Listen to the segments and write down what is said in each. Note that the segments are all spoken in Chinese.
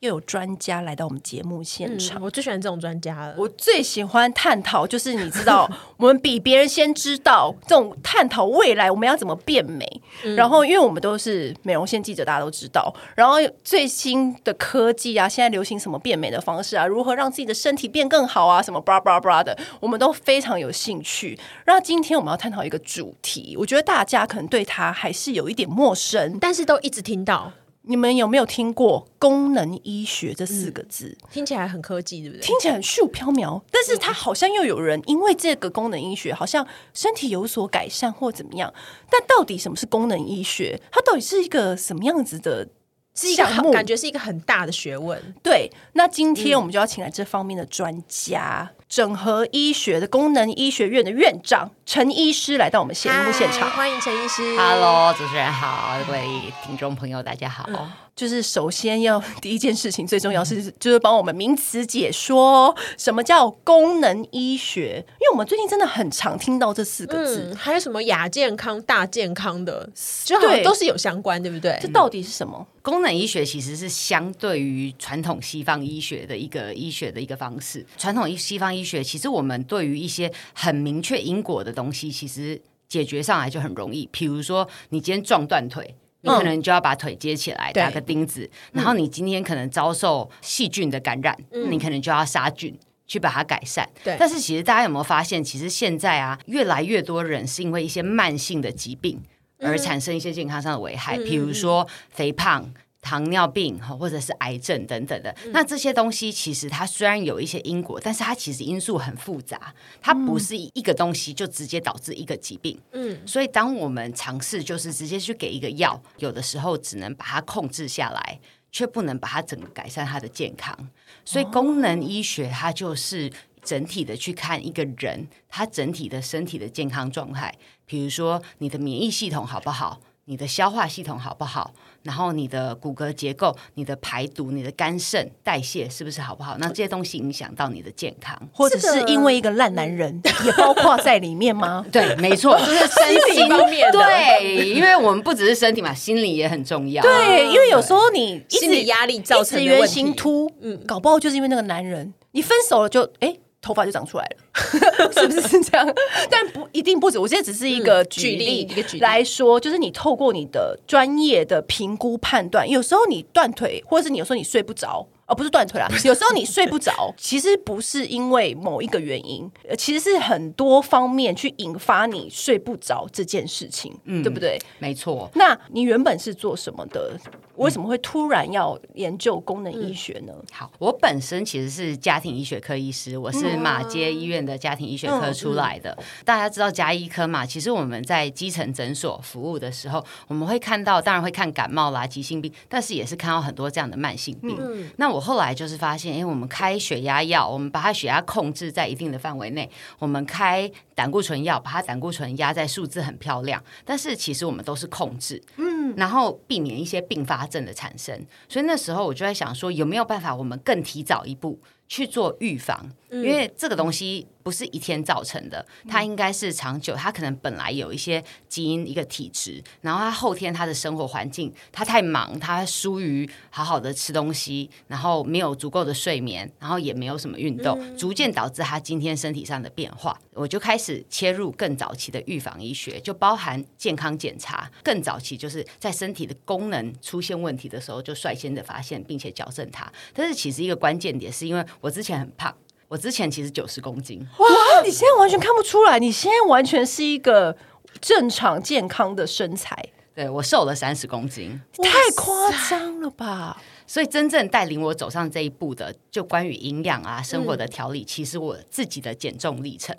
又有专家来到我们节目现场，嗯，我最喜欢这种专家了。我最喜欢探讨，就是你知道，我们比别人先知道这种探讨未来我们要怎么变美。嗯、然后，因为我们都是美容线记者，大家都知道。然后最新的科技啊，现在流行什么变美的方式啊，如何让自己的身体变更好啊，什么 bra bra bra 的，我们都非常有兴趣。然后今天我们要探讨一个主题，我觉得大家可能对它还是有一点陌生，但是都一直听到。你们有没有听过功能医学这四个字？嗯，听起来很科技，对不对？听起来很虚无缥缈，但是它好像又有人因为这个功能医学，好像身体有所改善或怎么样。但到底什么是功能医学？它到底是一个什么样子的？是一个感觉是一个很大的学问。对，那今天我们就要请来这方面的专家。嗯整合医学的功能医学院的院长陈医师来到我们节目现场，欢迎陈医师。Hello，主持人好，各位听众朋友，大家好。嗯就是首先要第一件事情最重要是就是帮我们名词解说什么叫功能医学，因为我们最近真的很常听到这四个字，嗯、还有什么亚健康、大健康的，就好像都是有相关，对不对？这到底是什么？嗯、功能医学其实是相对于传统西方医学的一个医学的一个方式。传统医西方医学其实我们对于一些很明确因果的东西，其实解决上来就很容易。比如说，你今天撞断腿。你可能就要把腿接起来，打个钉子。然后你今天可能遭受细菌的感染，你可能就要杀菌去把它改善。对。但是其实大家有没有发现，其实现在啊，越来越多人是因为一些慢性的疾病而产生一些健康上的危害，比如说肥胖。糖尿病或者是癌症等等的，嗯、那这些东西其实它虽然有一些因果，但是它其实因素很复杂，它不是一个东西就直接导致一个疾病。嗯，所以当我们尝试就是直接去给一个药，有的时候只能把它控制下来，却不能把它整个改善它的健康。所以功能医学它就是整体的去看一个人，他整体的身体的健康状态，比如说你的免疫系统好不好，你的消化系统好不好。然后你的骨骼结构、你的排毒、你的肝肾代谢是不是好不好？那这些东西影响到你的健康，或者是因为一个烂男人也包括在里面吗？对，没错，就是身心方面的。对，因为我们不只是身体嘛，心理也很重要。对，因为有时候你心理压力造成圆形突，嗯，搞不好就是因为那个男人，你分手了就哎。头发就长出来了，是不是是这样？但不一定不止。我现在只是一个举例，一个举例来说，就是你透过你的专业的评估判断，有时候你断腿，或者是你有时候你睡不着。而、哦、不是断腿啦，有时候你睡不着，其实不是因为某一个原因，其实是很多方面去引发你睡不着这件事情，嗯，对不对？没错。那你原本是做什么的？为什么会突然要研究功能医学呢？嗯、好，我本身其实是家庭医学科医师，我是马街医院的家庭医学科出来的。嗯、大家知道家医科嘛？其实我们在基层诊所服务的时候，我们会看到，当然会看感冒啦、急性病，但是也是看到很多这样的慢性病。嗯，那我。我后来就是发现，因为我们开血压药，我们把它血压控制在一定的范围内；我们开胆固醇药，把它胆固醇压在数字很漂亮。但是其实我们都是控制，嗯，然后避免一些并发症的产生。所以那时候我就在想说，有没有办法我们更提早一步去做预防？因为这个东西。不是一天造成的，它应该是长久。它可能本来有一些基因、一个体质，然后他后天他的生活环境，他太忙，他疏于好好的吃东西，然后没有足够的睡眠，然后也没有什么运动，逐渐导致他今天身体上的变化。我就开始切入更早期的预防医学，就包含健康检查。更早期就是在身体的功能出现问题的时候，就率先的发现并且矫正它。但是其实一个关键点是因为我之前很胖。我之前其实九十公斤，哇！你现在完全看不出来，你现在完全是一个正常健康的身材。对，我瘦了三十公斤，太夸张了吧！所以真正带领我走上这一步的，就关于营养啊、生活的调理，嗯、其实我自己的减重历程。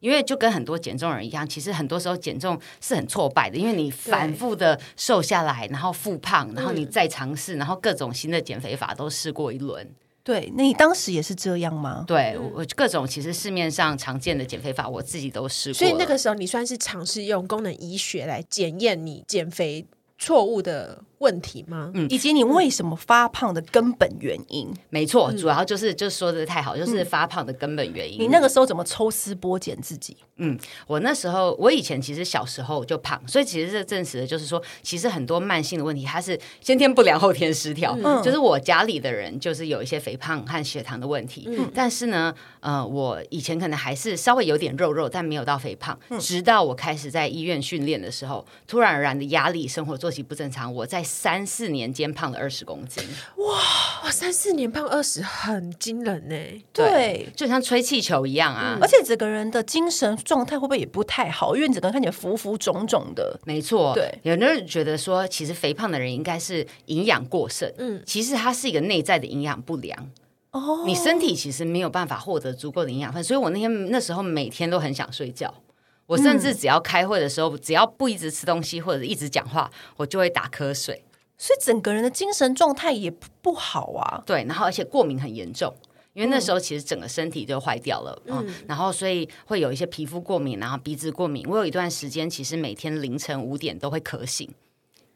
因为就跟很多减重人一样，其实很多时候减重是很挫败的，因为你反复的瘦下来，然后复胖，然后你再尝试，然后各种新的减肥法都试过一轮。对，那你当时也是这样吗？对，我各种其实市面上常见的减肥法，我自己都试过。所以那个时候，你算是尝试用功能医学来检验你减肥错误的问题吗？嗯，以及你为什么发胖的根本原因？没错，主要就是就说的太好，就是发胖的根本原因。你那个时候怎么抽丝剥茧自己？嗯，我那时候我以前其实小时候就胖，所以其实这证实的就是说，其实很多慢性的问题它是先天不良后天失调。嗯，就是我家里的人就是有一些肥胖和血糖的问题。嗯，但是呢，呃，我以前可能还是稍微有点肉肉，但没有到肥胖。嗯，直到我开始在医院训练的时候，突然而然的压力、生活作息不正常，我在三四年间胖了二十公斤。哇哇，三四年胖二十，很惊人呢。对，就像吹气球一样啊！嗯，而且整个人的精神状态会不会也不太好？因为你整个人看起来浮浮肿肿的。没错，对，有人觉得说，其实肥胖的人应该是营养过剩。嗯，其实它是一个内在的营养不良。哦，你身体其实没有办法获得足够的营养分，所以我那天那时候每天都很想睡觉。我甚至只要开会的时候，嗯、只要不一直吃东西或者一直讲话，我就会打瞌睡。所以整个人的精神状态也不好啊。对，然后而且过敏很严重。因为那时候其实整个身体就坏掉了，嗯，然后所以会有一些皮肤过敏，然后鼻子过敏。我有一段时间其实每天凌晨五点都会咳醒，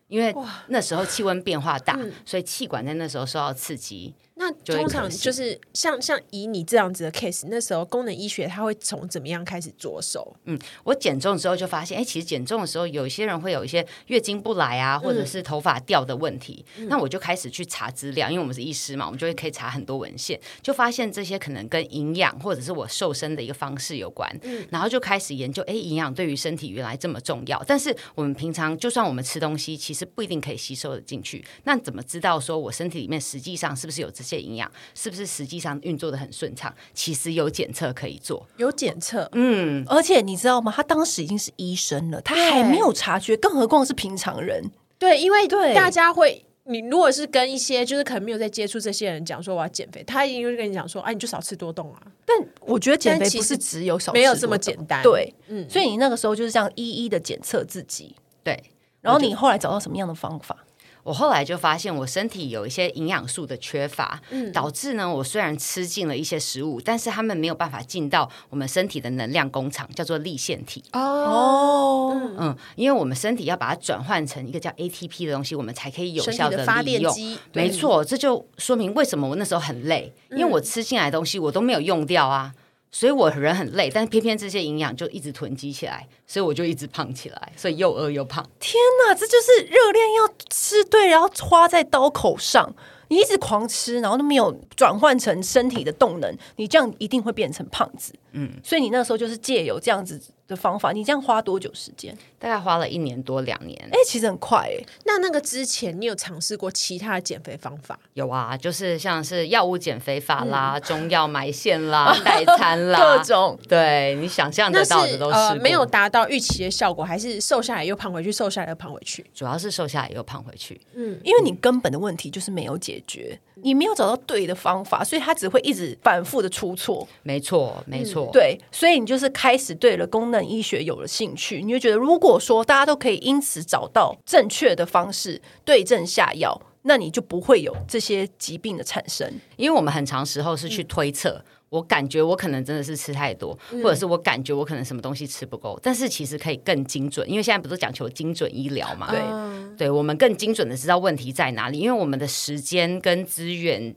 因为那时候气温变化大，所以气管在那时候受到刺激。那通常就是像像以你这样子的 case，那时候功能医学它会从怎么样开始着手？嗯，我减重之后就发现，哎，其实减重的时候，有一些人会有一些月经不来啊，或者是头发掉的问题。嗯、那我就开始去查资料，因为我们是医师嘛，我们就会可以查很多文献，就发现这些可能跟营养或者是我瘦身的一个方式有关。嗯，然后就开始研究，哎，营养对于身体原来这么重要。但是我们平常就算我们吃东西，其实不一定可以吸收的进去。那怎么知道说我身体里面实际上是不是有这些营养？是不是实际上运作的很顺畅？其实有检测可以做，有检测，嗯，而且你知道吗？他当时已经是医生了，他还没有察觉，更何况是平常人。对，因为大家会，你如果是跟一些就是可能没有在接触这些人讲说我要减肥，他一定会跟你讲说，哎，你就少吃多动啊。但我觉得减肥不是只有少没有这么简单。对，嗯，所以你那个时候就是这样一一的检测自己，对，然后你后来找到什么样的方法？我后来就发现，我身体有一些营养素的缺乏，嗯，导致呢，我虽然吃进了一些食物，但是他们没有办法进到我们身体的能量工厂，叫做立腺体。哦，嗯，因为我们身体要把它转换成一个叫 ATP 的东西，我们才可以有效的利用。没错，这就说明为什么我那时候很累，因为我吃进来的东西我都没有用掉啊。所以我人很累，但是偏偏这些营养就一直囤积起来，所以我就一直胖起来，所以又饿又胖。天哪，这就是热量要吃对，然后花在刀口上。你一直狂吃，然后都没有转换成身体的动能，你这样一定会变成胖子。嗯，所以你那时候就是借由这样子的方法，你这样花多久时间？大概花了一年多两年。哎、欸，其实很快哎、欸。那那个之前你有尝试过其他的减肥方法？有啊，就是像是药物减肥法啦、嗯、中药埋线啦、代餐啦，各种。对，你想象得到的都是、呃、没有达到预期的效果，还是瘦下来又胖回去，瘦下来又胖回去？主要是瘦下来又胖回去。嗯，因为你根本的问题就是没有解决，你没有找到对的方法，所以它只会一直反复的出错。没错，没错、嗯。对，所以。你就是开始对了功能医学有了兴趣，你就觉得如果说大家都可以因此找到正确的方式对症下药，那你就不会有这些疾病的产生。因为我们很长时候是去推测，嗯、我感觉我可能真的是吃太多，嗯、或者是我感觉我可能什么东西吃不够，但是其实可以更精准，因为现在不是讲求精准医疗嘛？对，对，我们更精准的知道问题在哪里，因为我们的时间跟资源。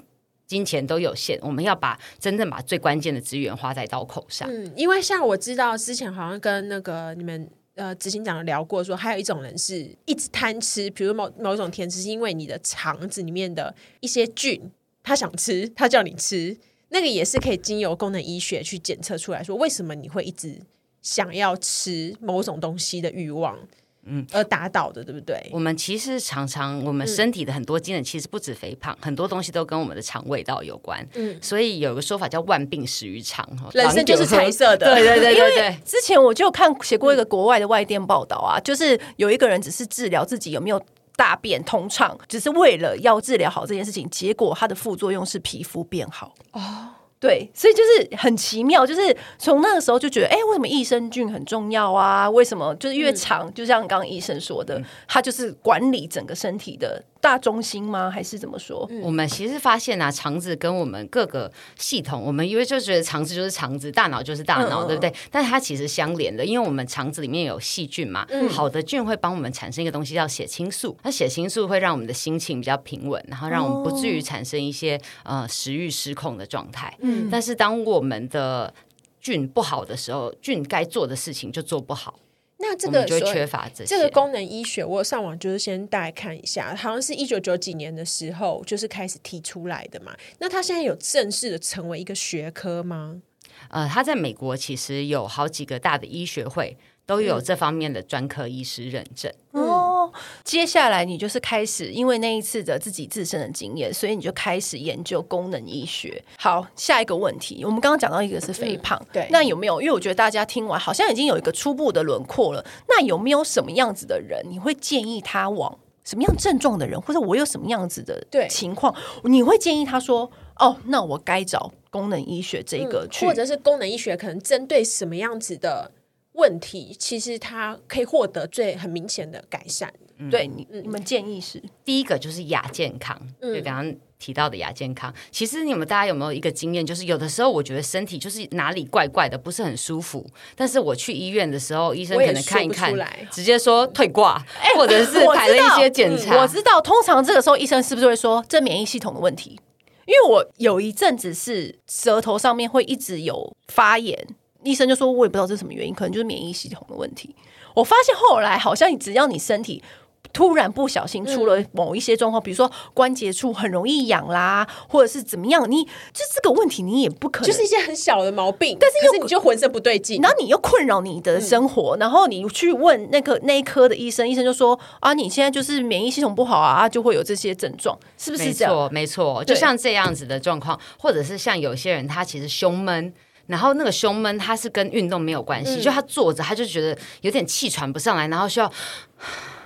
金钱都有限，我们要把真正把最关键的资源花在刀口上。嗯，因为像我知道之前好像跟那个你们呃执行长聊过说，说还有一种人是一直贪吃，比如某某种甜食，是因为你的肠子里面的一些菌，他想吃，他叫你吃，那个也是可以经由功能医学去检测出来说，为什么你会一直想要吃某种东西的欲望。嗯，而打倒的，对不对？我们其实常常，我们身体的很多机能其实不止肥胖，嗯、很多东西都跟我们的肠胃道有关。嗯，所以有个说法叫“万病始于肠”哈，人生就是彩色的。对对对对对。之前我就看写过一个国外的外电报道啊，嗯、就是有一个人只是治疗自己有没有大便通畅，只是为了要治疗好这件事情，结果它的副作用是皮肤变好。哦。对，所以就是很奇妙，就是从那个时候就觉得，哎，为什么益生菌很重要啊？为什么？就是越长，嗯、就像刚刚医生说的，它就是管理整个身体的大中心吗？还是怎么说？我们其实发现啊，肠子跟我们各个系统，我们因为就觉得肠子就是肠子，大脑就是大脑，嗯、对不对？但是它其实相连的，因为我们肠子里面有细菌嘛，嗯、好的菌会帮我们产生一个东西叫血清素，那血清素会让我们的心情比较平稳，然后让我们不至于产生一些、哦、呃食欲失控的状态。嗯。但是当我们的菌不好的时候，菌该做的事情就做不好，那这个就缺乏这这个功能医学。我上网就是先大概看一下，好像是一九九几年的时候就是开始提出来的嘛。那它现在有正式的成为一个学科吗？呃，它在美国其实有好几个大的医学会都有这方面的专科医师认证。嗯。哦。接下来你就是开始，因为那一次的自己自身的经验，所以你就开始研究功能医学。好，下一个问题，我们刚刚讲到一个是肥胖，嗯、对，那有没有？因为我觉得大家听完好像已经有一个初步的轮廓了。那有没有什么样子的人，你会建议他往什么样症状的人，或者我有什么样子的情况，你会建议他说：“哦，那我该找功能医学这个去，或者是功能医学可能针对什么样子的？”问题其实它可以获得最很明显的改善。嗯、对你，你们建议是第一个就是亚健康，嗯、就刚刚提到的亚健康。其实你们大家有没有一个经验，就是有的时候我觉得身体就是哪里怪怪的，不是很舒服。但是我去医院的时候，医生可能看一看，直接说退挂，欸、或者是排了一些检查。我知道，嗯，我知道，通常这个时候医生是不是会说这免疫系统的问题？因为我有一阵子是舌头上面会一直有发炎。医生就说：“我也不知道这是什么原因，可能就是免疫系统的问题。”我发现后来好像只要你身体突然不小心出了某一些状况，嗯、比如说关节处很容易痒啦，或者是怎么样，你就这个问题你也不可能，就是一些很小的毛病，但是又是你就浑身不对劲，然后你又困扰你的生活，嗯、然后你去问那个内科的医生，医生就说：“啊，你现在就是免疫系统不好啊，就会有这些症状，是不是这样？”没错，没错，就像这样子的状况，或者是像有些人他其实胸闷。然后那个胸闷，他是跟运动没有关系，嗯、就他坐着，他就觉得有点气喘不上来，然后需要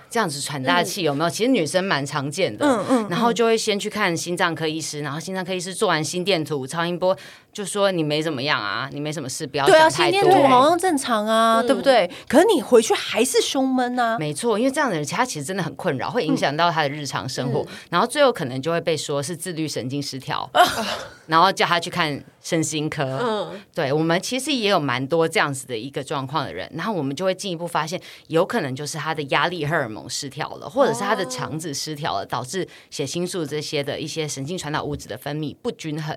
这样子喘大气，有没有？嗯、其实女生蛮常见的，嗯嗯，然后就会先去看心脏科医师，然后心脏科医师做完心电图、超音波。就说你没怎么样啊，你没什么事，不要想太多。对啊，心电图好像正常啊，嗯、对不对？可是你回去还是胸闷啊。没错，因为这样的人，其实他其实真的很困扰，会影响到他的日常生活，嗯、然后最后可能就会被说是自律神经失调，嗯、然后叫他去看身心科。嗯，对，我们其实也有蛮多这样子的一个状况的人，然后我们就会进一步发现，有可能就是他的压力荷尔蒙失调了，或者是他的肠子失调了，导致血清素这些的一些神经传导物质的分泌不均衡。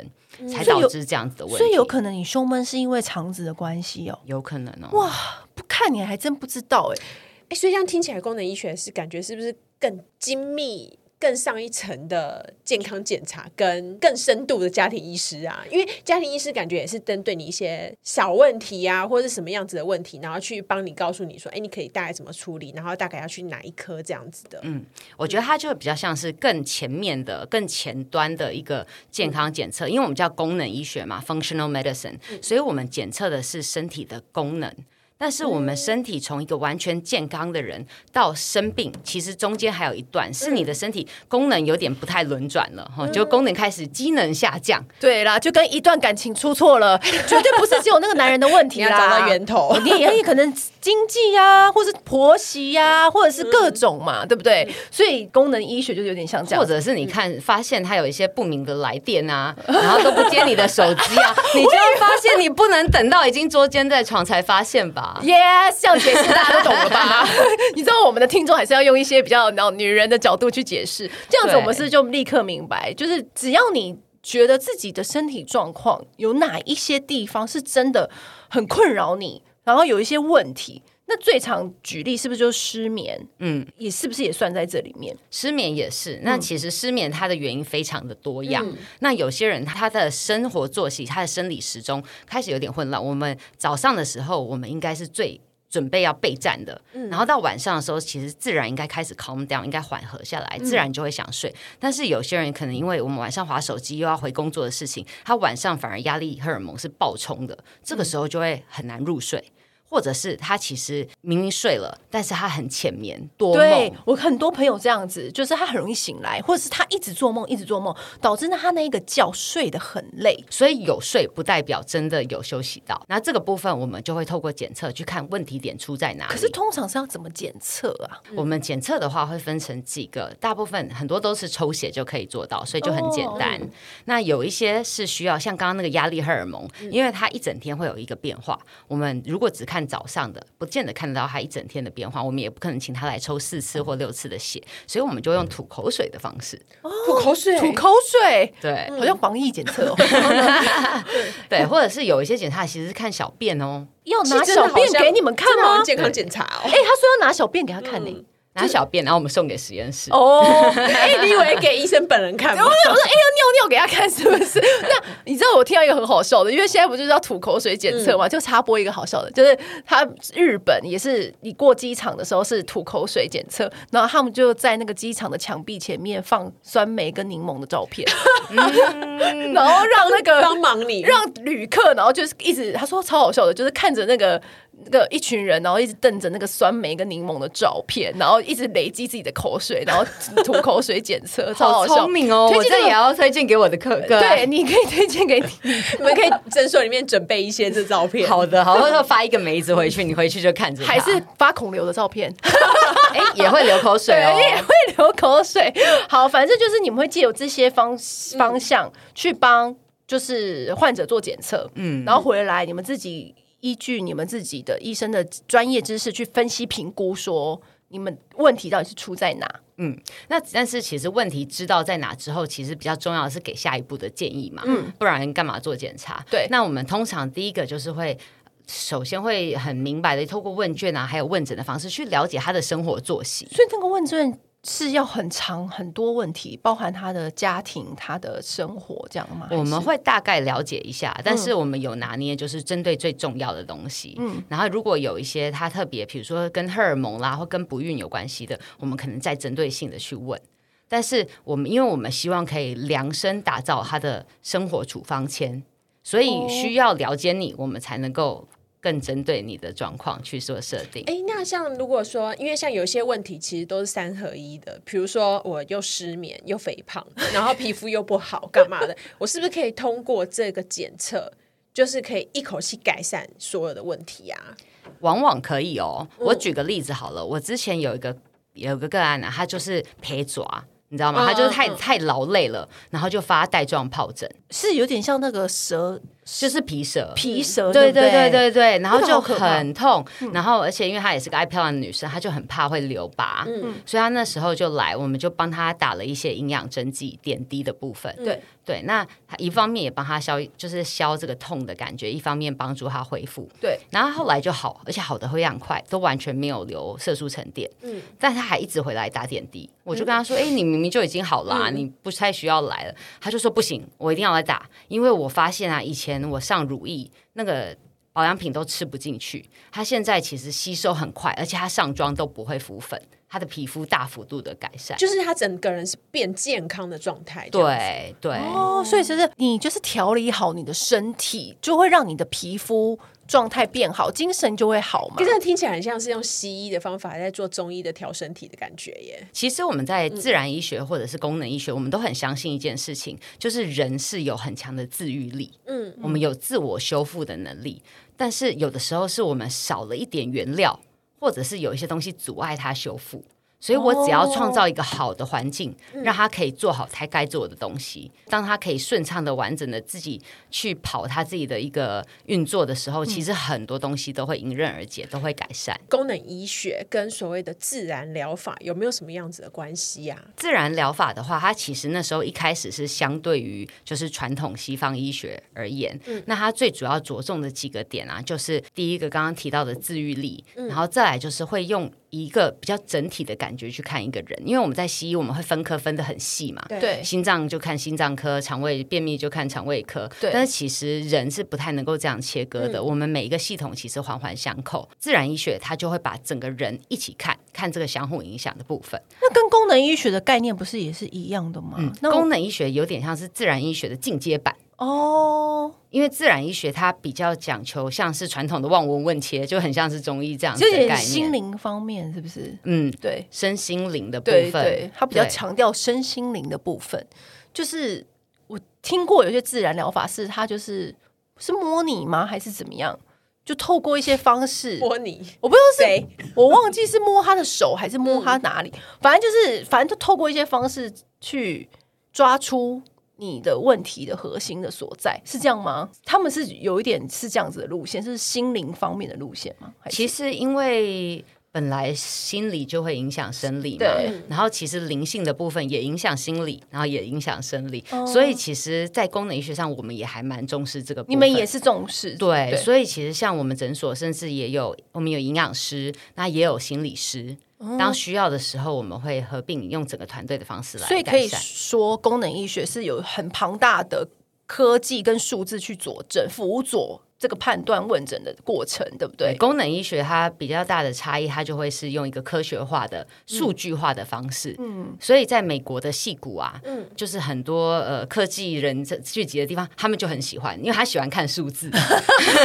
才导致这样子的问题，所以有可能你胸闷是因为肠子的关系哦，有可能哦。哇，不看你还真不知道哎，哎，所以这样听起来，功能医学是感觉是不是更精密？更上一层的健康检查，跟更深度的家庭医师啊，因为家庭医师感觉也是针对你一些小问题啊，或者是什么样子的问题，然后去帮你告诉你说，哎，你可以大概怎么处理，然后大概要去哪一科这样子的。嗯，我觉得它就比较像是更前面的、更前端的一个健康检测，嗯、因为我们叫功能医学嘛，functional medicine，、嗯、所以我们检测的是身体的功能。但是我们身体从一个完全健康的人到生病，其实中间还有一段是你的身体功能有点不太轮转了哈，就功能开始机能下降。对啦，就跟一段感情出错了，绝对不是只有那个男人的问题啦，找到源头，你也可能经济呀，或是婆媳呀，或者是各种嘛，对不对？所以功能医学就有点像这样，或者是你看发现他有一些不明的来电啊，然后都不接你的手机啊，你就会发现你不能等到已经捉奸在床才发现吧。Yes，这样解释大家都懂了吧？你知道我们的听众还是要用一些比较然后女人的角度去解释，这样子我们是就立刻明白，就是只要你觉得自己的身体状况有哪一些地方是真的很困扰你，然后有一些问题。那最常举例是不是就是失眠？嗯，也是不是也算在这里面？失眠也是。那其实失眠它的原因非常的多样。嗯、那有些人他的生活作息、他的生理时钟开始有点混乱。我们早上的时候，我们应该是最准备要备战的。嗯、然后到晚上的时候，其实自然应该开始 calm down，应该缓和下来，自然就会想睡。嗯、但是有些人可能因为我们晚上划手机，又要回工作的事情，他晚上反而压力荷尔蒙是爆冲的，这个时候就会很难入睡。或者是他其实明明睡了，但是他很浅眠多梦。对，我很多朋友这样子，就是他很容易醒来，或者是他一直做梦，一直做梦，导致呢他那一个觉睡得很累。所以有睡不代表真的有休息到。那这个部分我们就会透过检测去看问题点出在哪里。可是通常是要怎么检测啊？我们检测的话会分成几个，大部分很多都是抽血就可以做到，所以就很简单。哦、那有一些是需要像刚刚那个压力荷尔蒙，因为它一整天会有一个变化。我们如果只看早上的，不见得看得到他一整天的变化。我们也不可能请他来抽四次或六次的血，所以我们就用吐口水的方式。哦、吐口水，吐口水，对，好像防疫检测哦。对，或者是有一些检查其实是看小便哦，要拿小便给你们看吗？健康检查哦。哎，他说要拿小便给他看呢。嗯拿小便，然后我们送给实验室。哦，哎，你以为给医生本人看吗？我说，哎，要尿尿给他看是不是？那你知道我听到一个很好笑的，因为现在不就是要吐口水检测嘛？就插播一个好笑的，就是他日本也是，你过机场的时候是吐口水检测，然后他们就在那个机场的墙壁前面放酸梅跟柠檬的照片，然后让那个帮忙你，让旅客，然后就是一直他说超好笑的，就是看着那个。那个一群人，然后一直瞪着那个酸梅跟柠檬的照片，然后一直累积自己的口水，然后吐口水检测，超。聪明哦！我这也要推荐给我的客哥。对，你可以推荐给你，你们可以诊所里面准备一些这照片。好的，好，或者发一个梅子回去，你回去就看着。还是发孔流的照片？哎，也会流口水哦，也会流口水。好，反正就是你们会借由这些方方向去帮，就是患者做检测，嗯，然后回来你们自己。依据你们自己的医生的专业知识去分析评估，说你们问题到底是出在哪？嗯，那但是其实问题知道在哪之后，其实比较重要的是给下一步的建议嘛。嗯，不然干嘛做检查？对，那我们通常第一个就是会首先会很明白的透过问卷啊，还有问诊的方式去了解他的生活作息。所以这个问卷。是要很长很多问题，包含他的家庭、他的生活这样吗？我们会大概了解一下，但是我们有拿捏，就是针对最重要的东西。嗯，然后如果有一些他特别，比如说跟荷尔蒙啦或跟不孕有关系的，我们可能再针对性的去问。但是我们因为我们希望可以量身打造他的生活处方签，所以需要了解你，我们才能够。更针对你的状况去做设定。哎，那像如果说，因为像有些问题其实都是三合一的，比如说我又失眠又肥胖，然后皮肤又不好，干嘛的？我是不是可以通过这个检测，就是可以一口气改善所有的问题啊？往往可以哦。我举个例子好了，我之前有一个有一个个案呢、啊，他就是陪爪。你知道吗？他就是太太劳累了，然后就发带状疱疹，是有点像那个蛇，就是皮蛇，皮蛇，对对对对对，然后就很痛，然后而且因为她也是个爱漂亮的女生，她就很怕会留疤，嗯，所以她那时候就来，我们就帮她打了一些营养针剂点滴的部分，对。对，那一方面也帮她消，就是消这个痛的感觉，一方面帮助她恢复，对，然后后来就好，而且好的非常快，都完全没有留色素沉淀，嗯，但她还一直回来打点滴，我就跟她说，哎，你明明就已经好了啊，你不太需要来了，她就说不行，我一定要来打，因为我发现啊，以前我上乳液那个保养品都吃不进去，它现在其实吸收很快，而且它上妆都不会浮粉。他的皮肤大幅度的改善，就是他整个人是变健康的状态。对对哦，所以其实你就是调理好你的身体，就会让你的皮肤状态变好，精神就会好嘛。可是听起来很像是用西医的方法在做中医的调身体的感觉耶。其实我们在自然医学或者是功能医学，嗯、我们都很相信一件事情，就是人是有很强的自愈力。嗯，我们有自我修复的能力，但是有的时候是我们少了一点原料。或者是有一些东西阻碍它修复，所以我只要创造一个好的环境，哦、让他可以做好他该做的东西。嗯、当他可以顺畅的、完整的自己去跑他自己的一个运作的时候，嗯、其实很多东西都会迎刃而解，都会改善。功能医学跟所谓的自然疗法有没有什么样子的关系呀、啊？自然疗法的话，它其实那时候一开始是相对于就是传统西方医学而言，嗯、那它最主要着重的几个点啊，就是第一个刚刚提到的自愈力，嗯、然后再来就是会用。一个比较整体的感觉去看一个人，因为我们在西医我们会分科分的很细嘛，对，心脏就看心脏科，肠胃便秘就看肠胃科，对。但是其实人是不太能够这样切割的，嗯、我们每一个系统其实环环相扣。自然医学它就会把整个人一起看，看这个相互影响的部分。那跟功能医学的概念不是也是一样的吗？功能医学有点像是自然医学的进阶版。哦，因为自然医学它比较讲求像是传统的望闻问切，就很像是中医这样子的概念。心灵方面是不是？嗯，对，身心灵的部分，对对，它比较强调身心灵的部分。就是我听过有些自然疗法是它就是是摸你吗？还是怎么样？就透过一些方式摸你，我不知道是谁，我忘记是摸他的手还是摸他哪里，嗯、反正就是反正就透过一些方式去抓出你的问题的核心的所在，是这样吗？他们是有一点是这样子的路线，是心灵方面的路线吗？其实因为。本来心理就会影响生理嘛，对然后其实灵性的部分也影响心理，然后也影响生理，哦、所以其实，在功能医学上，我们也还蛮重视这个部分。你们也是重视，对，对所以其实像我们诊所，甚至也有我们有营养师，那也有心理师，嗯、当需要的时候，我们会合并用整个团队的方式来。所以可以说，功能医学是有很庞大的科技跟数字去佐证、辅佐。这个判断问诊的过程，对不对？功能医学它比较大的差异，它就会是用一个科学化的、数据化的方式。嗯，所以在美国的矽谷啊，嗯，就是很多呃科技人聚集的地方，他们就很喜欢，因为他喜欢看数字。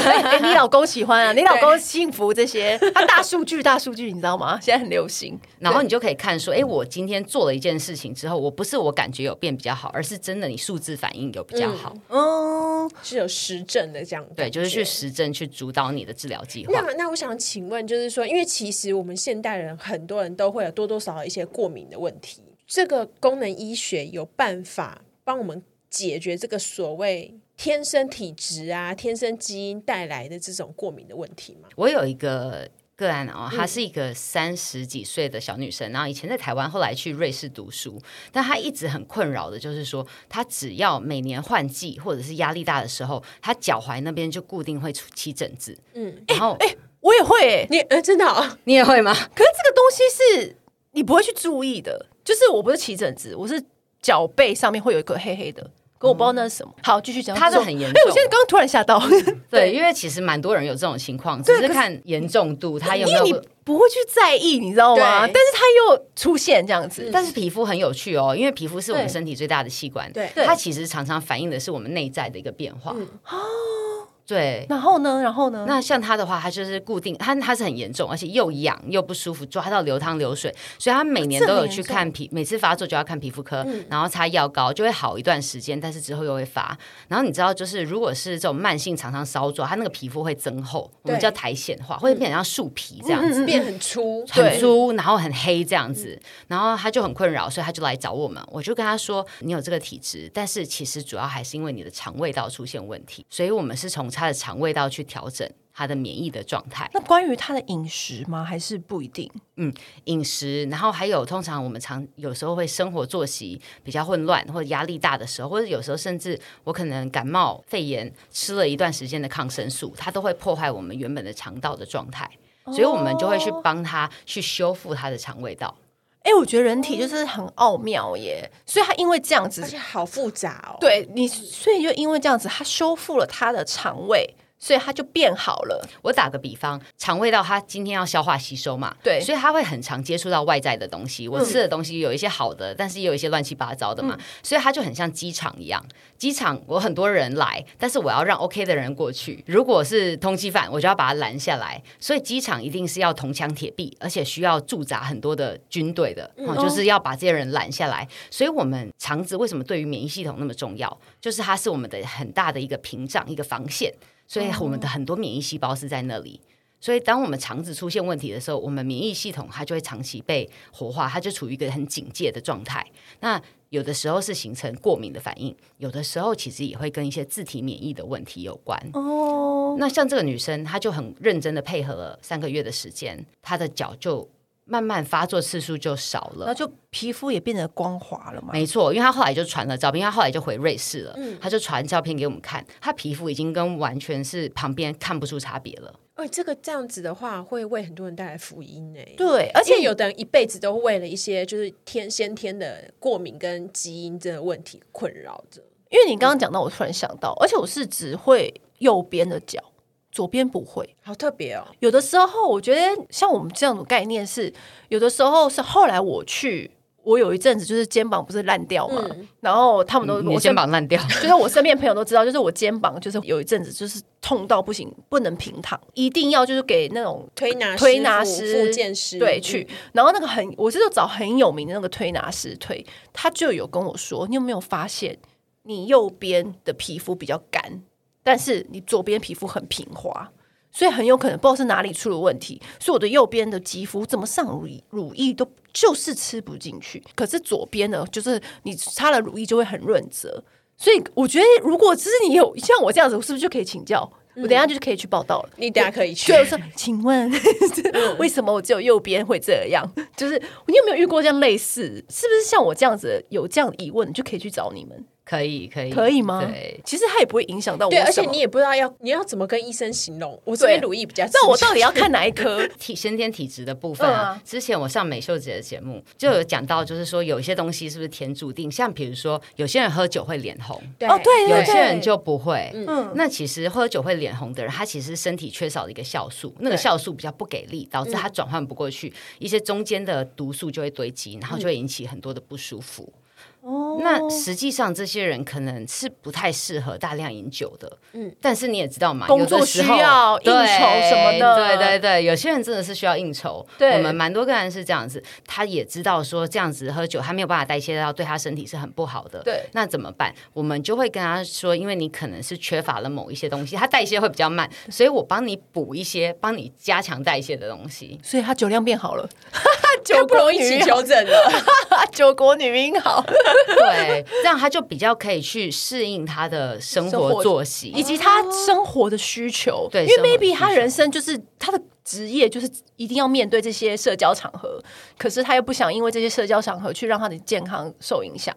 哎，你老公喜欢啊？你老公幸福这些？他大数据，大数据，你知道吗？现在很流行。然后你就可以看说，哎，我今天做了一件事情之后，我不是我感觉有变比较好，而是真的你数字反应有比较好。嗯，是有实证的这样。对，就是。去实证去主导你的治疗计划。那，那我想请问，就是说，因为其实我们现代人很多人都会有多多少少一些过敏的问题，这个功能医学有办法帮我们解决这个所谓天生体质啊、天生基因带来的这种过敏的问题吗？我有一个。个案哦，她是一个三十几岁的小女生，然后以前在台湾，后来去瑞士读书，但她一直很困扰的，就是说，她只要每年换季或者是压力大的时候，她脚踝那边就固定会出起疹子。嗯，然后哎，我也会，哎，你呃，真的哦，你也会吗？可是这个东西是你不会去注意的，就是我不是起疹子，我是脚背上面会有一个黑黑的。可我不知道那是什么。好，继续讲。他是很严重。哎，我现在刚刚突然吓到。对，因为其实蛮多人有这种情况，只是看严重度，他有没有。因为你不会去在意，你知道吗？但是他又出现这样子。但是皮肤很有趣哦，因为皮肤是我们身体最大的器官，对，它其实常常反映的是我们内在的一个变化。对，然后呢？然后呢？那像他的话，他就是固定，他他是很严重，而且又痒又不舒服，抓到流汤流水，所以他每年都有去看皮，每次发作就要看皮肤科，嗯、然后擦药膏，就会好一段时间，但是之后又会发。然后你知道，就是如果是这种慢性常常烧抓，他那个皮肤会增厚，我们叫苔藓化，会变成像树皮这样子，嗯、变很粗，很粗，然后很黑这样子。然后他就很困扰，所以他就来找我们。我就跟他说：“你有这个体质，但是其实主要还是因为你的肠胃道出现问题，所以我们是从。”他的肠胃道去调整他的免疫的状态。那关于他的饮食吗？还是不一定？嗯，饮食，然后还有通常我们常有时候会生活作息比较混乱，或者压力大的时候，或者有时候甚至我可能感冒肺炎吃了一段时间的抗生素，它都会破坏我们原本的肠道的状态，所以我们就会去帮他去修复他的肠胃道。哎、欸，我觉得人体就是很奥妙耶，所以他因为这样子，而且好复杂哦。对你，所以就因为这样子，他修复了他的肠胃。所以它就变好了。我打个比方，肠胃道它今天要消化吸收嘛，对，所以它会很常接触到外在的东西。我吃的东西有一些好的，嗯、但是也有一些乱七八糟的嘛，嗯、所以它就很像机场一样。机场我很多人来，但是我要让 OK 的人过去。如果是通缉犯，我就要把他拦下来。所以机场一定是要铜墙铁壁，而且需要驻扎很多的军队的，嗯、就是要把这些人拦下来。所以我们肠子为什么对于免疫系统那么重要？就是它是我们的很大的一个屏障，一个防线。所以我们的很多免疫细胞是在那里，所以当我们肠子出现问题的时候，我们免疫系统它就会长期被活化，它就处于一个很警戒的状态。那有的时候是形成过敏的反应，有的时候其实也会跟一些自体免疫的问题有关。哦，那像这个女生，她就很认真的配合了三个月的时间，她的脚就。慢慢发作次数就少了，那就皮肤也变得光滑了嘛。没错，因为他后来就传了照片，他后来就回瑞士了，嗯、他就传照片给我们看，他皮肤已经跟完全是旁边看不出差别了。哎，这个这样子的话，会为很多人带来福音呢。对，而且有的人一辈子都为了一些就是天先天的过敏跟基因这个问题困扰着。因为你刚刚讲到，我突然想到，而且我是只会右边的脚。左边不会，好特别哦。有的时候，我觉得像我们这样的概念是，有的时候是后来我去我有一阵子就是肩膀不是烂掉嘛，嗯、然后他们都我肩膀烂掉，就是我身边朋友都知道，就是我肩膀就是有一阵子就是痛到不行，不能平躺，一定要就是给那种推拿推拿师、复健师对去，然后那个很，我是找很有名的那个推拿师推，他就有跟我说，你有没有发现你右边的皮肤比较干，但是你左边皮肤很平滑。所以很有可能不知道是哪里出了问题，所以我的右边的肌肤怎么上乳乳液都就是吃不进去，可是左边呢，就是你擦了乳液就会很润泽。所以我觉得，如果只是你有像我这样子，我是不是就可以请教？嗯、我等下就是可以去报道了。你等下可以去。就是说，请问 为什么我只有右边会这样？就是你有没有遇过这样类似？是不是像我这样子有这样的疑问，就可以去找你们？可以可以可以吗？对，其实它也不会影响到我。对，而且你也不知道要你要怎么跟医生形容。我这边乳液比较，那我到底要看哪一科？体先天体质的部分啊。之前我上美秀姐的节目就有讲到，就是说有一些东西是不是天注定？像比如说有些人喝酒会脸红，哦对，有些人就不会。嗯，那其实喝酒会脸红的人，他其实身体缺少了一个酵素，那个酵素比较不给力，导致他转换不过去，一些中间的毒素就会堆积，然后就会引起很多的不舒服。哦，那实际上这些人可能是不太适合大量饮酒的，嗯，但是你也知道嘛，工作需要应酬什么的，对对对，有些人真的是需要应酬。对，我们蛮多个人是这样子，他也知道说这样子喝酒，他没有办法代谢到，对他身体是很不好的。对，那怎么办？我们就会跟他说，因为你可能是缺乏了某一些东西，他代谢会比较慢，所以我帮你补一些，帮你加强代谢的东西，所以他酒量变好了。九国一起调整了，酒国女英好，对，这样他就比较可以去适应他的生活作息。以及他生活的需求。对，因为 maybe 他人生就是他的职业就是一定要面对这些社交场合，可是他又不想因为这些社交场合去让他的健康受影响，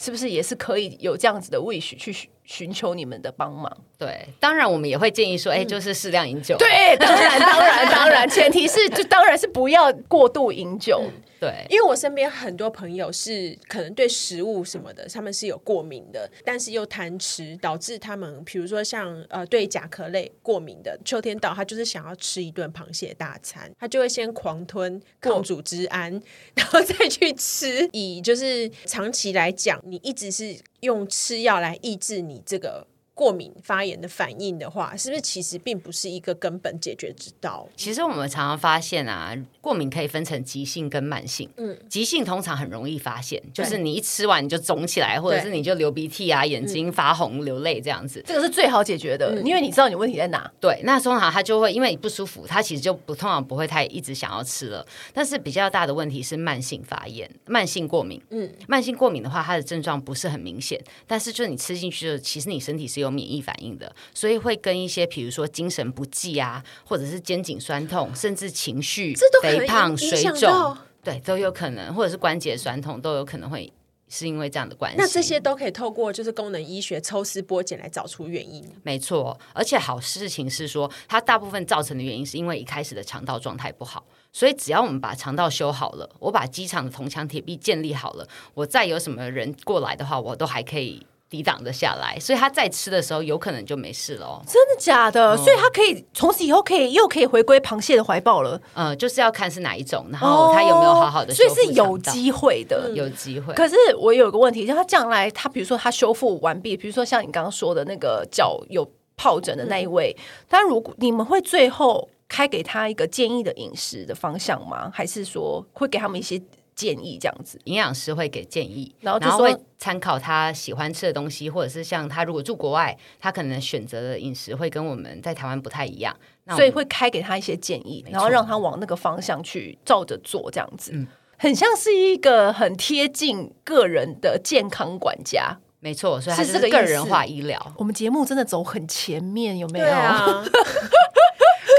是不是也是可以有这样子的 wish 去寻求你们的帮忙？对，当然我们也会建议说，哎、嗯，就是适量饮酒。对，当然，当然，当然，前提是就当然是不要过度饮酒。嗯对，因为我身边很多朋友是可能对食物什么的，他们是有过敏的，但是又贪吃，导致他们比如说像呃对甲壳类过敏的，秋天到他就是想要吃一顿螃蟹大餐，他就会先狂吞抗组织胺，然后再去吃。以就是长期来讲，你一直是用吃药来抑制你这个。过敏发炎的反应的话，是不是其实并不是一个根本解决之道？其实我们常常发现啊，过敏可以分成急性跟慢性。嗯，急性通常很容易发现，就是你一吃完你就肿起来，或者是你就流鼻涕啊，眼睛发红、流泪这样子，这个是最好解决的，因为你知道你问题在哪。对，那通常他就会因为你不舒服，他其实就不通常不会太一直想要吃了。但是比较大的问题是慢性发炎、慢性过敏。嗯，慢性过敏的话，它的症状不是很明显，但是就是你吃进去的，其实你身体是有免疫反应的，所以会跟一些比如说精神不济啊，或者是肩颈酸痛，甚至情绪、肥胖、水肿，对，都有可能，或者是关节酸痛，都有可能会是因为这样的关系。那这些都可以透过就是功能医学抽丝剥茧来找出原因。没错，而且好事情是说，它大部分造成的原因是因为一开始的肠道状态不好，所以只要我们把肠道修好了，我把机场的铜墙铁壁建立好了，我再有什么人过来的话，我都还可以。抵挡得下来，所以他再吃的时候有可能就没事了哦。真的假的？嗯、所以他可以从此以后可以又可以回归螃蟹的怀抱了。嗯，就是要看是哪一种，然后他有没有好好的。所以是有机会的，嗯、有机会。可是我有个问题，就他将来他比如说他修复完毕，比如说像你刚刚说的那个脚有疱疹的那一位，但、嗯、如果你们会最后开给他一个建议的饮食的方向吗？还是说会给他们一些？建议这样子，营养师会给建议，然后，然后会参考他喜欢吃的东西，或者是像他如果住国外，他可能选择的饮食会跟我们在台湾不太一样，所以会开给他一些建议，然后让他往那个方向去照着做，这样子，嗯，很像是一个很贴近个人的健康管家，没错，所以他是个人化医疗。我们节目真的走很前面，有没有？啊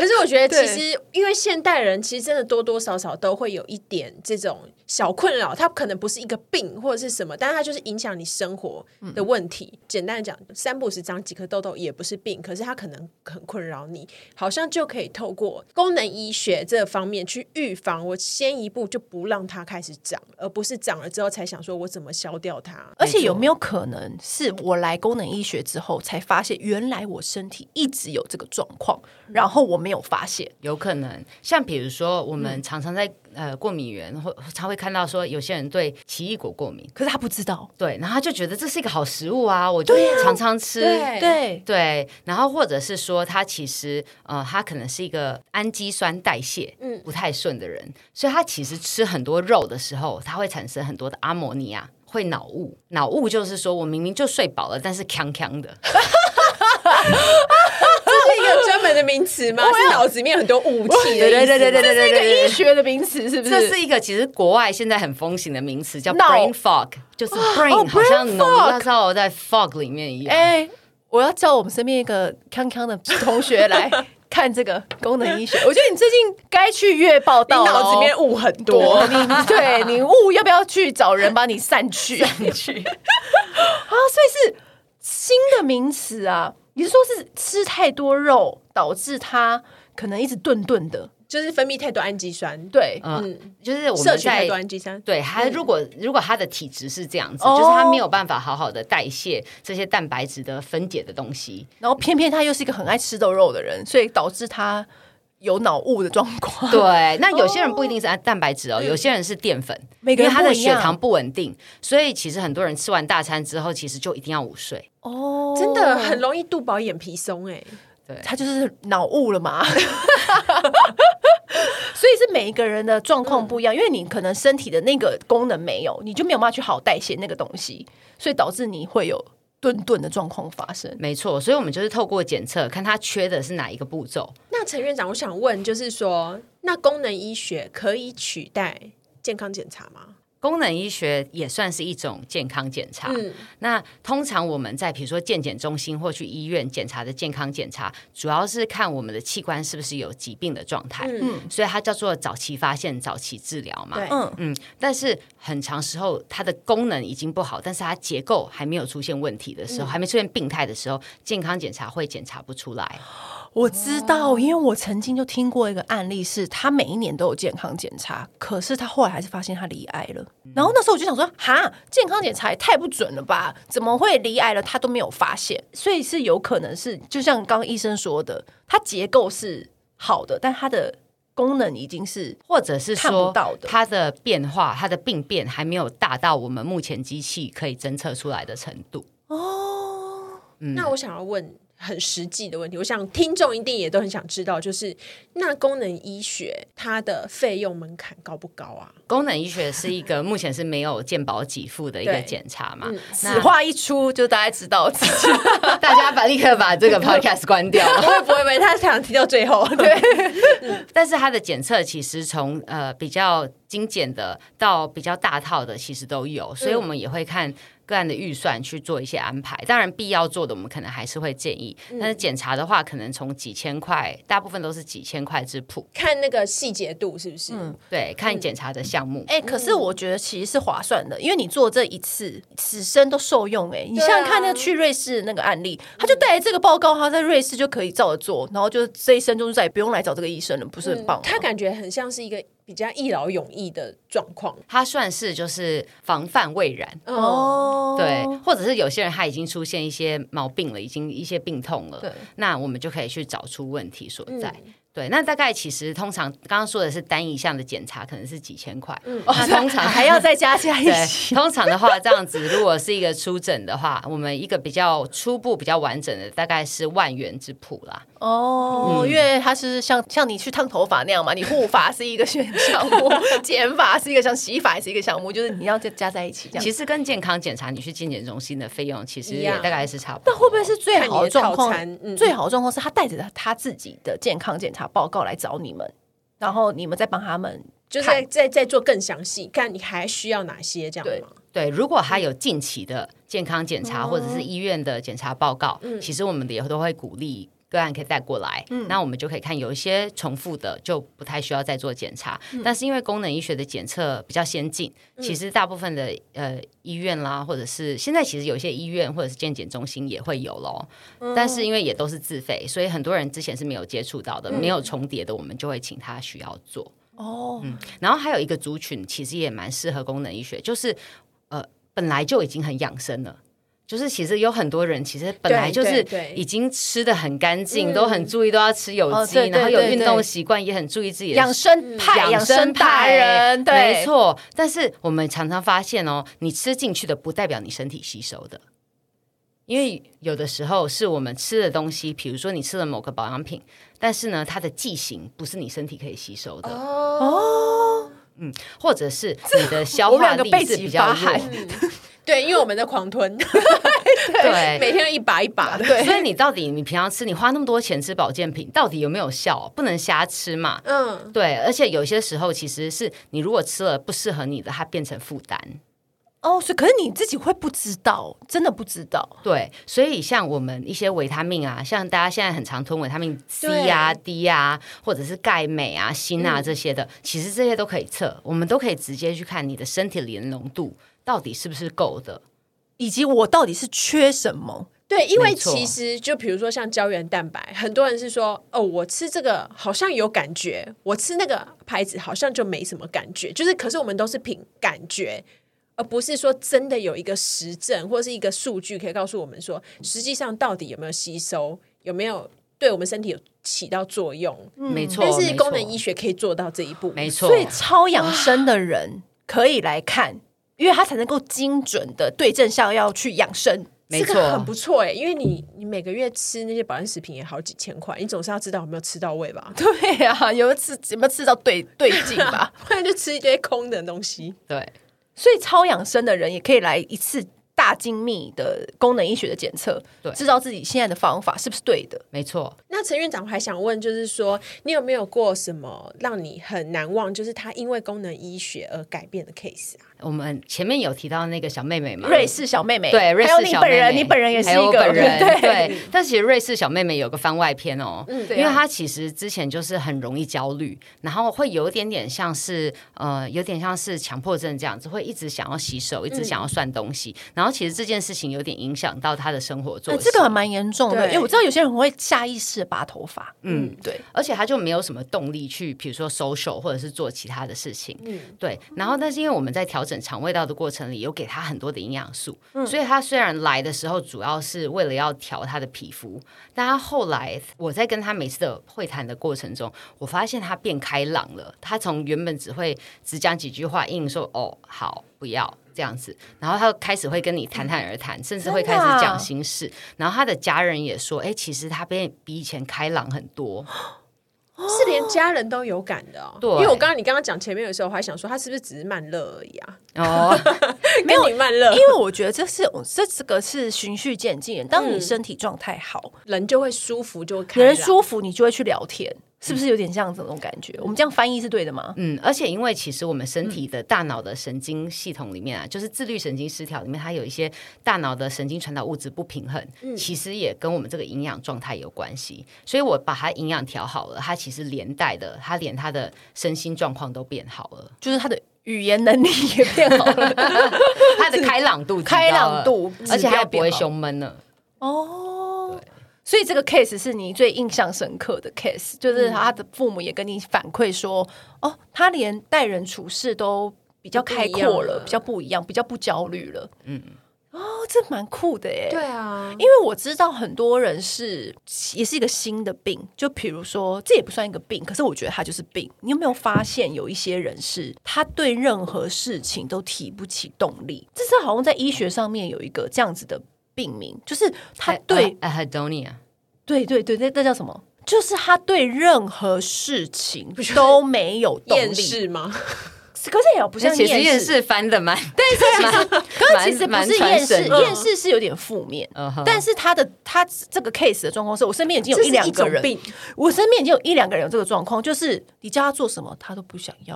可是我觉得，其实因为现代人其实真的多多少少都会有一点这种小困扰，它可能不是一个病或者是什么，但是它就是影响你生活的问题。嗯、简单的讲，三不五时长几颗痘痘也不是病，可是它可能很困扰你，好像就可以透过功能医学这方面去预防。我先一步就不让它开始长，而不是长了之后才想说我怎么消掉它。而且有没有可能是我来功能医学之后才发现，原来我身体一直有这个状况，然后我没有发现，有可能。像比如说，我们常常在、嗯、呃过敏源或常会看到说，有些人对奇异果过敏，可是他不知道，对，然后他就觉得这是一个好食物啊，我就常常吃，对对，然后或者是说，他其实呃，他可能是一个氨基酸代谢嗯。不太顺的人、嗯，所以他其实吃很多肉的时候，他会产生很多的阿摩尼亚。会脑雾，脑雾就是说我明明就睡饱了，但是锵锵的，门的名词吗？是脑子里面很多雾气的？对对对对对对，这是一个医学的名词，是不是？这是一个其实国外现在很风行的名词，叫 brain fog，就是 brain 好像脑那时候在 fog 里面一样。哎，我要叫我们身边一个康康的同学来。看这个功能医学，我觉得你最近该去月报道，你脑子里面雾很多，你对你雾要不要去找人帮你散去？散去 啊，所以是新的名词啊？你是说是吃太多肉导致他可能一直顿顿的？就是分泌太多氨基酸，对，嗯，就是我们在太多氨基酸，对，他如果、嗯、如果他的体质是这样子，哦、就是他没有办法好好的代谢这些蛋白质的分解的东西，然后偏偏他又是一个很爱吃豆肉的人，所以导致他有脑雾的状况。对，那有些人不一定是按蛋白质哦，哦，有些人是淀粉，每个人他的血糖不稳定，所以其实很多人吃完大餐之后，其实就一定要午睡。哦，真的很容易肚饱眼皮松哎。对，他就是脑雾了嘛，所以是每一个人的状况不一样，嗯，因为你可能身体的那个功能没有，你就没有办法去好代谢那个东西，所以导致你会有顿顿的状况发生。没错，所以我们就是透过检测，看他缺的是哪一个步骤。那陈院长，我想问，就是说，那功能医学可以取代健康检查吗？功能医学也算是一种健康检查。嗯，那通常我们在比如说健检中心或去医院检查的健康检查，主要是看我们的器官是不是有疾病的状态。嗯，所以它叫做早期发现、早期治疗嘛。对，嗯嗯。但是很长时候，它的功能已经不好，但是它结构还没有出现问题的时候，嗯、还没出现病态的时候，健康检查会检查不出来。我知道，因为我曾经就听过一个案例，是他每一年都有健康检查，可是他后来还是发现他离癌了。然后那时候我就想说，哈，健康检查也太不准了吧？怎么会离癌了？他都没有发现，所以是有可能是，就像刚刚医生说的，它结构是好的，但它的功能已经是，或者是说看不到的，它的变化，它的病变还没有大到我们目前机器可以侦测出来的程度。哦，嗯，那我想要问。很实际的问题，我想听众一定也都很想知道，就是那功能医学它的费用门槛高不高啊？功能医学是一个目前是没有健保给付的一个检查嘛？此话一出，就大家知道自己，大家把立刻把这个 podcast 关掉。不会不会不会，他想听到最后。对，但是它的检测其实从呃比较精简的到比较大套的，其实都有，所以我们也会看。个案的预算去做一些安排，当然必要做的我们可能还是会建议，嗯、但是检查的话，可能从几千块，大部分都是几千块之谱，看那个细节度是不是？嗯，对，看检查的项目。哎、嗯欸，可是我觉得其实是划算的，因为你做这一次，此生都受用、欸。哎、啊，你像看那个去瑞士那个案例，他就带着这个报告，他在瑞士就可以照着做，然后就这一生就是再也不用来找这个医生了，不是很棒、嗯？他感觉很像是一个。比较一劳永逸的状况，它算是就是防范未然。哦，对，或者是有些人他已经出现一些毛病了，已经一些病痛了，对，那我们就可以去找出问题所在。嗯对，那大概其实通常刚刚说的是单一项的检查，可能是几千块。嗯，那通常 还要再加 加一些。通常的话，这样子如果是一个初诊的话，我们一个比较初步、比较完整的，大概是万元之谱啦。哦，嗯、因为它是像像你去烫头发那样嘛，你护发是一个选项目，剪发是一个像洗发是一个项目，就是你要再加在一起这样。其实跟健康检查，你去健检中心的费用其实也大概是差不多。那会不会是最好的状况？嗯、最好的状况是他带着他自己的健康检查。报告来找你们，然后你们再帮他们，就是再再再做更详细，看你还需要哪些这样吗？对，如果他有近期的健康检查、嗯、或者是医院的检查报告，嗯、其实我们也都会鼓励。个案可以带过来，嗯，那我们就可以看有一些重复的，就不太需要再做检查。嗯、但是因为功能医学的检测比较先进，嗯，其实大部分的呃医院啦，或者是现在其实有些医院或者是健检中心也会有咯。嗯、但是因为也都是自费，所以很多人之前是没有接触到的，嗯，没有重叠的，我们就会请他需要做。哦，嗯，然后还有一个族群其实也蛮适合功能医学，就是呃本来就已经很养生了。就是其实有很多人其实本来就是已经吃的很干净，都很注意都要吃有机，然后有运动习惯，也很注意自己的养生派、养生派人，对，没错。但是我们常常发现哦，你吃进去的不代表你身体吸收的，因为有的时候是我们吃的东西，比如说你吃了某个保养品，但是呢，它的剂型不是你身体可以吸收的。哦，嗯，或者是你的 消化力是比较弱。对，因为我们在狂吞，对，每天一把一把的。对，所以你到底你平常吃，你花那么多钱吃保健品，到底有没有效？不能瞎吃嘛。嗯，对，而且有些时候其实是你如果吃了不适合你的，它变成负担。哦，所以可是你自己会不知道，真的不知道。对，所以像我们一些维他命啊，像大家现在很常吞维他命 C 啊、D 啊，或者是钙、镁啊、锌啊这些的，嗯、其实这些都可以测，我们都可以直接去看你的身体里的浓度。到底是不是够的，以及我到底是缺什么？对，因为其实就比如说像胶原蛋白，很多人是说哦，我吃这个好像有感觉，我吃那个牌子好像就没什么感觉。就是，可是我们都是凭感觉，而不是说真的有一个实证或者是一个数据可以告诉我们说，实际上到底有没有吸收，有没有对我们身体有起到作用？没错，但是功能医学可以做到这一步，没错。所以超养生的人可以来看。因为它才能够精准的对症下药去养生，没错，这个很不错哎。因为你你每个月吃那些保健食品也好几千块，你总是要知道有没有吃到位吧？对呀、啊，有没有吃有没有吃到对对劲吧？不然就吃一堆空的东西。对，所以超养生的人也可以来一次。大精密的功能医学的检测，对，知道自己现在的方法是不是对的？没错。那陈院长我还想问，就是说，你有没有过什么让你很难忘，就是他因为功能医学而改变的 case 啊？我们前面有提到那个小妹妹嘛，瑞士小妹妹，对，瑞士小妹妹，还有你本人，你本人也是一个本人，对，对。但其实瑞士小妹妹有个番外篇哦，嗯，因为她其实之前就是很容易焦虑，然后会有一点点像是呃，有点像是强迫症这样子，会一直想要洗手，一直想要算东西，嗯、然后其实这件事情有点影响到他的生活作息，欸、这个还蛮严重的，因为我知道有些人会下意识拔头发，嗯，嗯，对，而且他就没有什么动力去，比如说 social 或者是做其他的事情，嗯，对，然后但是因为我们在调整肠胃道的过程。里有给他很多的营养素，嗯，所以他虽然来的时候主要是为了要调他的皮肤，但他后来我在跟他每次的会谈的过程中，我发现他变开朗了。他从原本只会只讲几句话，硬说哦好不要这样子，然后他开始会跟你谈谈而谈，嗯，甚至会开始讲心事。然后他的家人也说，哎，其实他变比以前开朗很多。是连家人都有感的哦，对，因为我刚刚你刚刚讲前面的时候，我还想说他是不是只是慢热而已啊？哦，没有慢热，因为我觉得这是这这个是循序渐进。当你身体状态好，嗯，人就会舒服，就会开人舒服，你就会去聊天。是不是有点像这种感觉？我们这样翻译是对的吗？嗯，而且因为其实我们身体的大脑的神经系统里面啊，嗯、就是自律神经失调里面，它有一些大脑的神经传导物质不平衡，嗯、其实也跟我们这个营养状态有关系。所以我把它营养调好了，它其实连带的，它连它的身心状况都变好了，就是它的语言能力也变好了，他的开朗度开朗度，而且它也不会胸闷了。哦。所以这个 case 是你最印象深刻的 case，就是他的父母也跟你反馈说，嗯、哦，他连待人处事都比较开阔了，比较不一样，比较不焦虑了。嗯，哦，这蛮酷的耶。对啊，因为我知道很多人是也是一个新的病，就比如说这也不算一个病，可是我觉得他就是病。你有没有发现有一些人是他对任何事情都提不起动力？这是好像在医学上面有一个这样子的。病名就是他对 Anhedonia，对对对，那那叫什么？就是他对任何事情都没有动力吗？可是也不像其实厌世翻的蛮，对，其实 可是其实不是厌世，厌世是有点负面。但是他的他这个 case 的状况是，我身边已经有一两个人，我身边已经有一两个人有这个状况，就是你叫他做什么，他都不想要。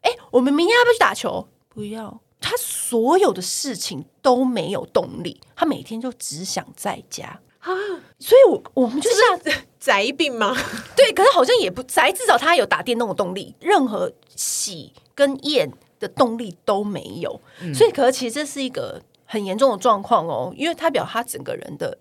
哎，我们明天要不要去打球？不要。他所有的事情都没有动力，他每天就只想在家啊，所以我，我我们就是宅病吗？对，可是好像也不宅，至少他有打电动的动力，任何喜跟厌的动力都没有，嗯、所以，可是其实这是一个很严重的状况哦，因为他表他整个人的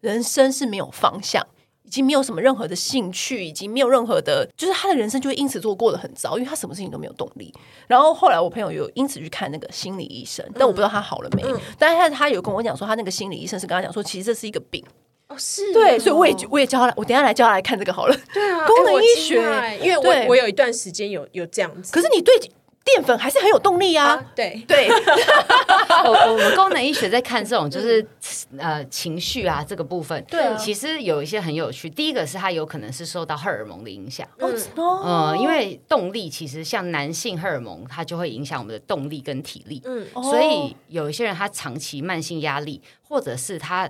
人生是没有方向。经没有什么任何的兴趣，已经没有任何的，就是他的人生就会因此做过得很糟，因为他什么事情都没有动力。然后后来我朋友有因此去看那个心理医生，但我不知道他好了没。嗯、但是他他有跟我讲说，他那个心理医生是跟他讲说，其实这是一个病。哦，是对，所以我也我也叫他来，我等下来叫他来看这个好了。对啊，功能医学，欸、因为我我有一段时间有有这样子，可是你对。淀粉还是很有动力啊！啊对。对，我我们功能医学在看这种就是呃情绪啊这个部分，对、啊，其实有一些很有趣。第一个是它有可能是受到荷尔蒙的影响，嗯，呃，因为动力其实像男性荷尔蒙，它就会影响我们的动力跟体力，嗯，所以有一些人他长期慢性压力，或者是他。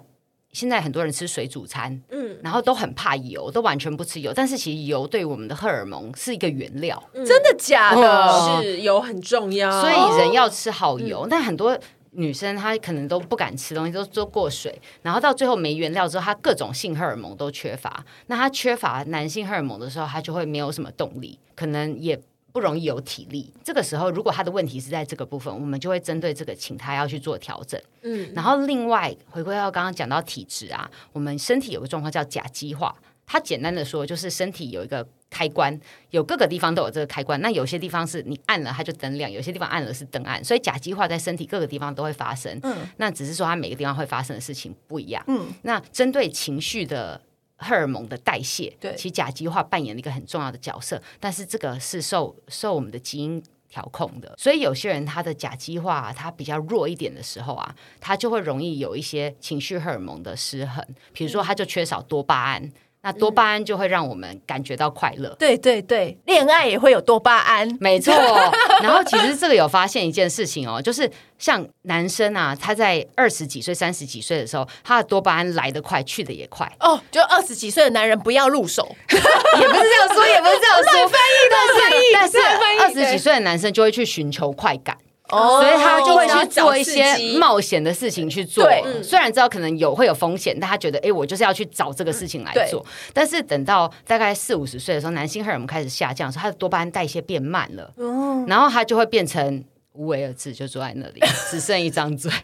现在很多人吃水煮餐，嗯，然后都很怕油，都完全不吃油。但是其实油对我们的荷尔蒙是一个原料，嗯、真的假的？哦、是油很重要，所以人要吃好油。哦、但很多女生她可能都不敢吃东西，都都过水，然后到最后没原料之后，她各种性荷尔蒙都缺乏。那她缺乏男性荷尔蒙的时候，她就会没有什么动力，可能也。不容易有体力，这个时候如果他的问题是在这个部分，我们就会针对这个，请他要去做调整。嗯，然后另外回归到刚刚讲到体质啊，我们身体有个状况叫甲基化，它简单的说就是身体有一个开关，有各个地方都有这个开关，那有些地方是你按了它就灯亮，有些地方按了是灯暗，所以甲基化在身体各个地方都会发生。嗯，那只是说它每个地方会发生的事情不一样。嗯，那针对情绪的。荷尔蒙的代谢，对，其实甲基化扮演了一个很重要的角色，但是这个是受受我们的基因调控的，所以有些人他的甲基化他比较弱一点的时候啊，他就会容易有一些情绪荷尔蒙的失衡，比如说他就缺少多巴胺。嗯那多巴胺就会让我们感觉到快乐，对对对，恋爱也会有多巴胺，没错。然后其实这个有发现一件事情哦，就是像男生啊，他在二十几岁、三十几岁的时候，他的多巴胺来得快，去得也快。哦，就二十几岁的男人不要入手，也不是这样说，也不是这样说，翻译的翻译，但是二十几岁的男生就会去寻求快感。所以他就会去做一些冒险的事情去做，虽然知道可能有会有风险，但他觉得哎，我就是要去找这个事情来做。但是等到大概四五十岁的时候，男性荷尔蒙开始下降的时候，他的多巴胺代谢变慢了，然后他就会变成无为而治，就坐在那里，只剩一张嘴。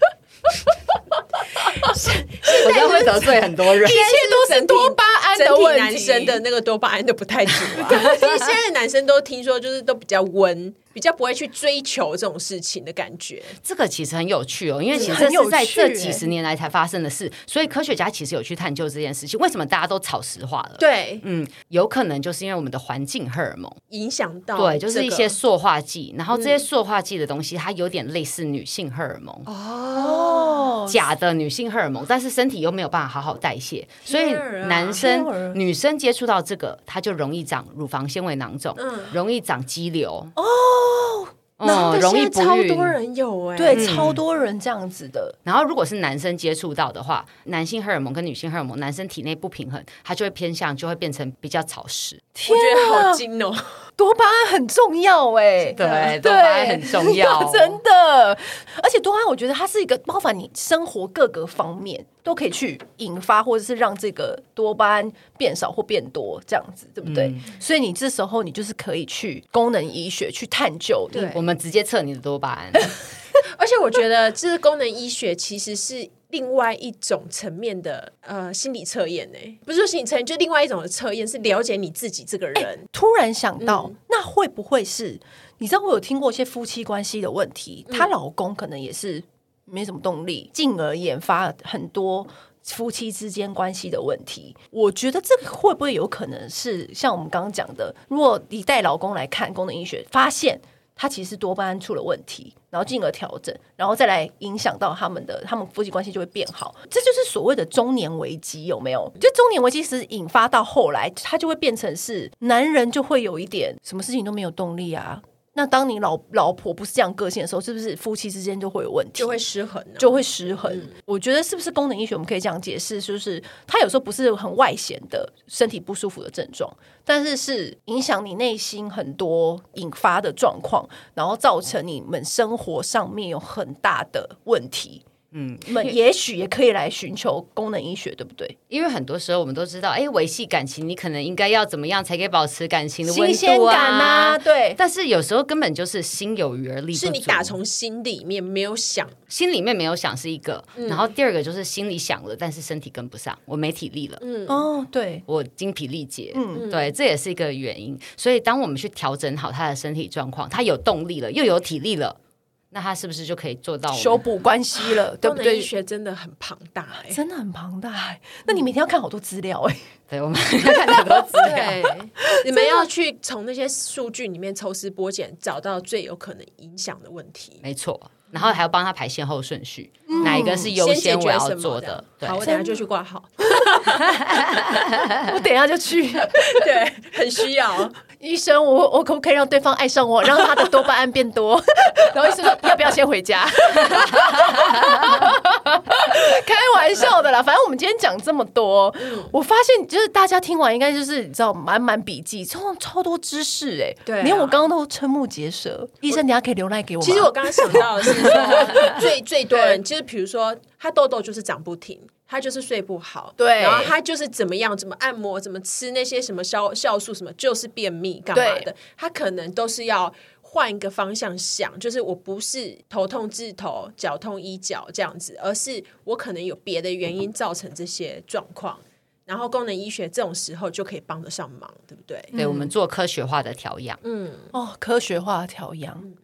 我这样会得罪很多人，一切都是多巴胺的问题。男生的那个多巴胺都不太足啊。其实现在男生都听说，就是都比较温。比较不会去追求这种事情的感觉，这个其实很有趣哦，因为其实这是在这几十年来才发生的事，所以科学家其实有去探究这件事情，为什么大家都草石化了？对，嗯，有可能就是因为我们的环境荷尔蒙影响到，对，就是一些塑化剂，然后这些塑化剂的东西，它有点类似女性荷尔蒙。哦，假的女性荷尔蒙，但是身体又没有办法好好代谢，所以男生女生接触到这个，它就容易长乳房纤维囊肿，容易长肌瘤。哦。哦，那容易超多人有哎，对，嗯、超多人这样子的。然后，如果是男生接触到的话，男性荷尔蒙跟女性荷尔蒙，男生体内不平衡，他就会偏向，就会变成比较潮湿。天啊、我觉得好精哦。多巴胺很重要哎，对，多巴胺很重 要，真的。而且多巴胺，我觉得它是一个包含你生活各个方面都可以去引发，或者是让这个多巴胺变少或变多，这样子，对不对？嗯、所以你这时候你就是可以去功能医学去探究，对，我们直接测你的多巴胺。而且我觉得，这是功能医学其实是。另外一种层面的呃心理测验呢，不是说心理测验，就另外一种的测验是了解你自己这个人。欸、突然想到，嗯、那会不会是？你知道我有听过一些夫妻关系的问题，她、嗯、老公可能也是没什么动力，进而引发很多夫妻之间关系的问题。我觉得这个会不会有可能是像我们刚刚讲的，如果你带老公来看功能医学，发现。他其实多巴胺出了问题，然后进而调整，然后再来影响到他们的，他们夫妻关系就会变好。这就是所谓的中年危机，有没有？就中年危机是引发到后来，他就会变成是男人就会有一点什么事情都没有动力啊。那当你老老婆不是这样个性的时候，是不是夫妻之间就会有问题，就会失衡，就会失衡？嗯、我觉得是不是功能医学我们可以这样解释，就是它有时候不是很外显的身体不舒服的症状，但是是影响你内心很多引发的状况，然后造成你们生活上面有很大的问题。嗯，们也许也可以来寻求功能医学，对不对？因为很多时候我们都知道，哎，维系感情，你可能应该要怎么样才可以保持感情的温度啊？新鲜感啊，对。但是有时候根本就是心有余而力不足，是你打从心里面没有想，心里面没有想是一个，嗯、然后第二个就是心里想了，但是身体跟不上，我没体力了。嗯哦，对，我精疲力竭。嗯，对，这也是一个原因。所以当我们去调整好他的身体状况，他有动力了，又有体力了。那他是不是就可以做到修补关系了？对不对？医学真的很庞大，哎，真的很庞大，哎。那你每天要看好多资料，哎。对，我们要看很多资料。你们要去从那些数据里面抽丝剥茧，找到最有可能影响的问题。没错，然后还要帮他排先后顺序，哪一个是优先我要做的？好，我等下就去挂号。我等下就去，对，很需要。医生，我我可不可以让对方爱上我，让他的多巴胺变多？然后医生说，要不要先回家？开玩笑的啦，反正我们今天讲这么多，嗯、我发现就是大家听完应该就是你知道满满笔记，超超多知识哎、欸，对、啊，连我刚刚都瞠目结舌。医生，你下可以留赖给我吗？其实我刚刚想到的是 最最多人，其实比如说他痘痘就是长不停。他就是睡不好，对，然后他就是怎么样，怎么按摩，怎么吃那些什么消酵素什么，就是便秘干嘛的，他可能都是要换一个方向想，就是我不是头痛治头，脚痛医脚这样子，而是我可能有别的原因造成这些状况，然后功能医学这种时候就可以帮得上忙，对不对？对，我们做科学化的调养，嗯，哦，科学化的调养。嗯。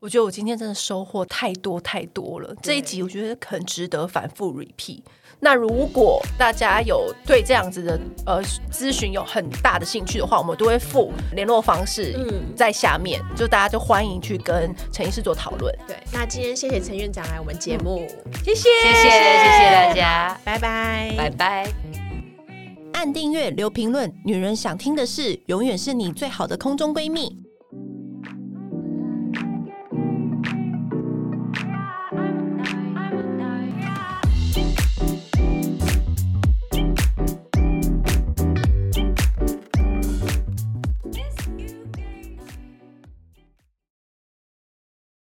我觉得我今天真的收获太多太多了，这一集我觉得很值得反复 repeat。那如果大家有对这样子的呃咨询有很大的兴趣的话，我们都会附联络方式在下面，嗯、就大家就欢迎去跟陈医师做讨论。对，那今天谢谢陈院长来我们节目，谢谢谢谢谢谢大家，拜拜拜拜。按订阅留评论，女人想听的事，永远是你最好的空中闺蜜。